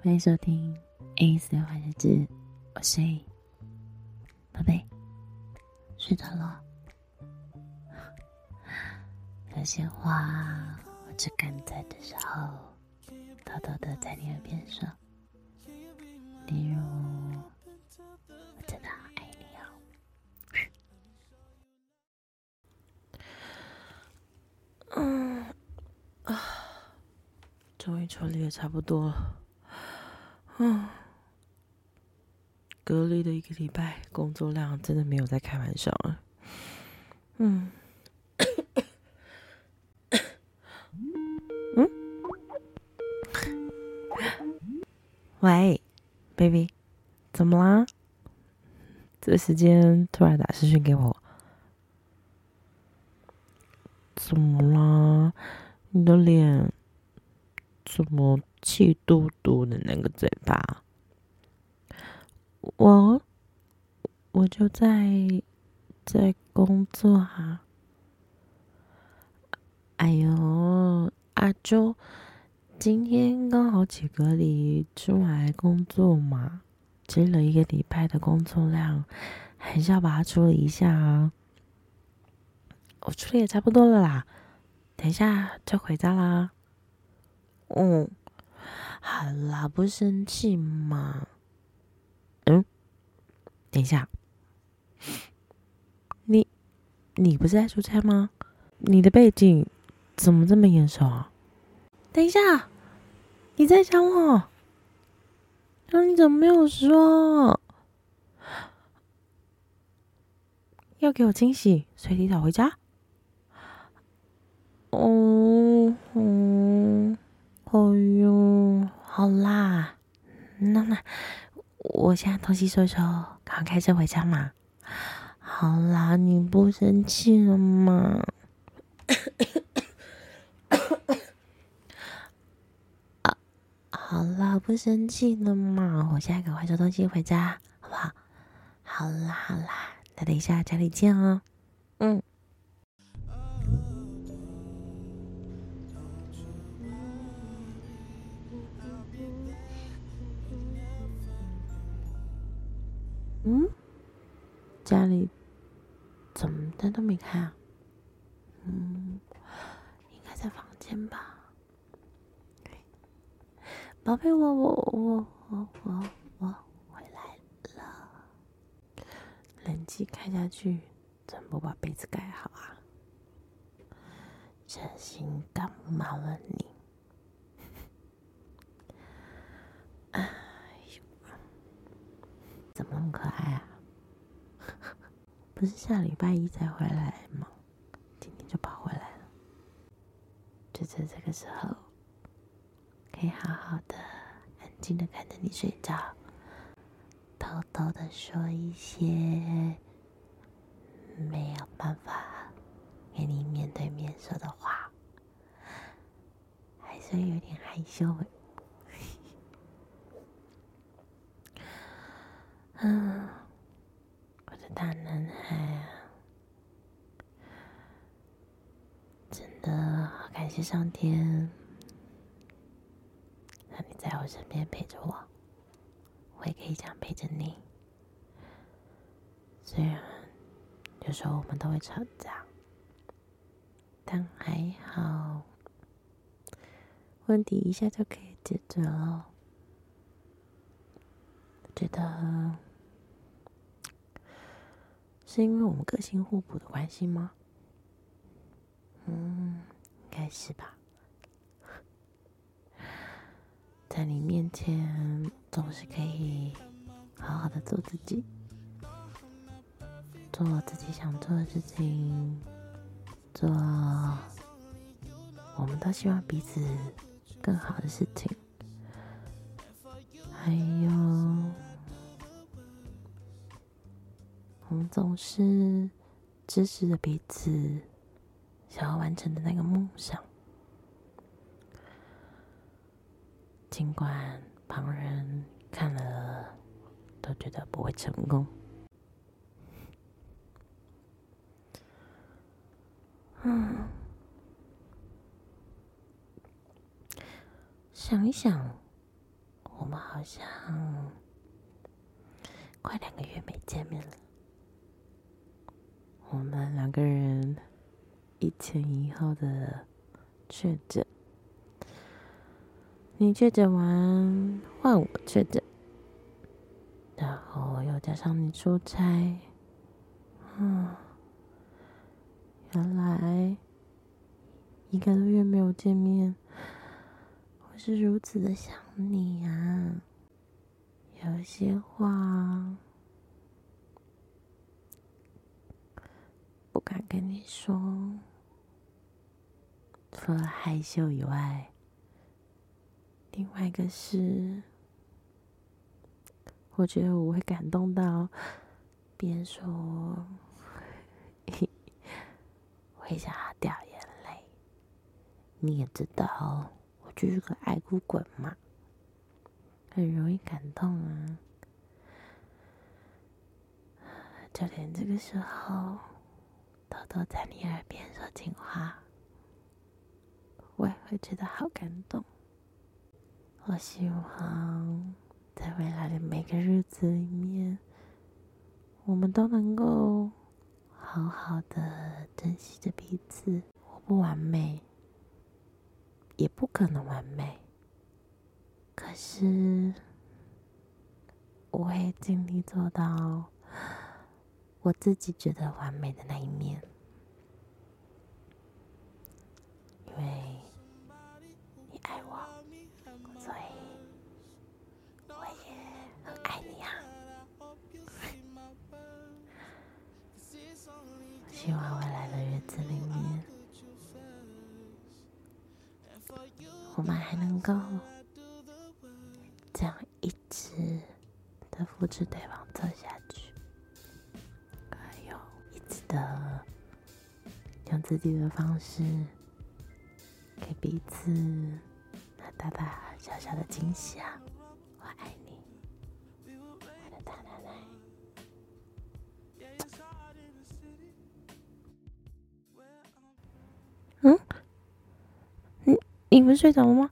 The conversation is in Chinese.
欢迎收听《A 四的坏日子》，我是 A，宝贝，睡着了。有些话，我只敢在的时候偷偷的在你耳边说，例如，我真的爱你哦。嗯啊，终于处理的差不多了。嗯，隔离的一个礼拜，工作量真的没有在开玩笑了。嗯，嗯，喂，baby，怎么啦？这时间突然打视讯给我，怎么啦？你的脸怎么？气嘟嘟的那个嘴巴，我我就在在工作啊。哎呦，阿周，今天刚好解隔离出来工作嘛，积了一个礼拜的工作量，还是要把它处理一下啊。我处理也差不多了啦，等一下就回家啦。嗯。好啦，不生气嘛。嗯，等一下，你你不是在出差吗？你的背景怎么这么眼熟啊？等一下，你在想我？那你怎么没有说？要给我惊喜，随提早回家？哦，嗯，哎呦。好啦，那那我现在东西收收，赶快开车回家嘛。好啦，你不生气了吗？啊，好啦，不生气了嘛。我现在赶快收东西回家，好不好？好啦好啦，那等一下家里见哦。嗯，家里怎么灯都没开啊？嗯，应该在房间吧。宝贝，我我我我我我回来了。冷气开下去，怎么不把被子盖好啊？这心感冒了你？怎么那么可爱啊？不是下礼拜一才回来吗？今天就跑回来了。就在这个时候，可以好好的、安静的看着你睡觉，偷偷的说一些没有办法给你面对面说的话，还是有点害羞。嗯，大男孩啊，真的好感谢上天，让你在我身边陪着我，我也可以这样陪着你。虽然有时候我们都会吵架，但还好，问题一下就可以解决了。觉得。是因为我们个性互补的关系吗？嗯，应该是吧。在你面前总是可以好好的做自己，做自己想做的事情，做我们都希望彼此更好的事情，还总是支持着彼此想要完成的那个梦想，尽管旁人看了都觉得不会成功。嗯，想一想，我们好像快两个月没见面了。我们两个人一前一后的确诊，你确诊完换我确诊，然后又加上你出差，嗯，原来一个多月没有见面。我是如此的想你啊，有些话不敢跟你说，除了害羞以外，另外一个是，我觉得我会感动到，别人说，我会想要掉眼泪，你也知道。我就是个爱哭鬼嘛，很容易感动啊。就连这个时候，偷偷在你耳边说情话，我也会觉得好感动。我希望在未来的每个日子里面，我们都能够好好的珍惜着彼此。我不完美。也不可能完美，可是我会尽力做到我自己觉得完美的那一面，因为你爱我，所以我也很爱你啊！希望未来的日子里面。我们还能够这样一直的扶持对方走下用自己的方式给彼此那大大小小的惊喜啊！我爱你，我的大奶奶。嗯？你你不是睡着了吗？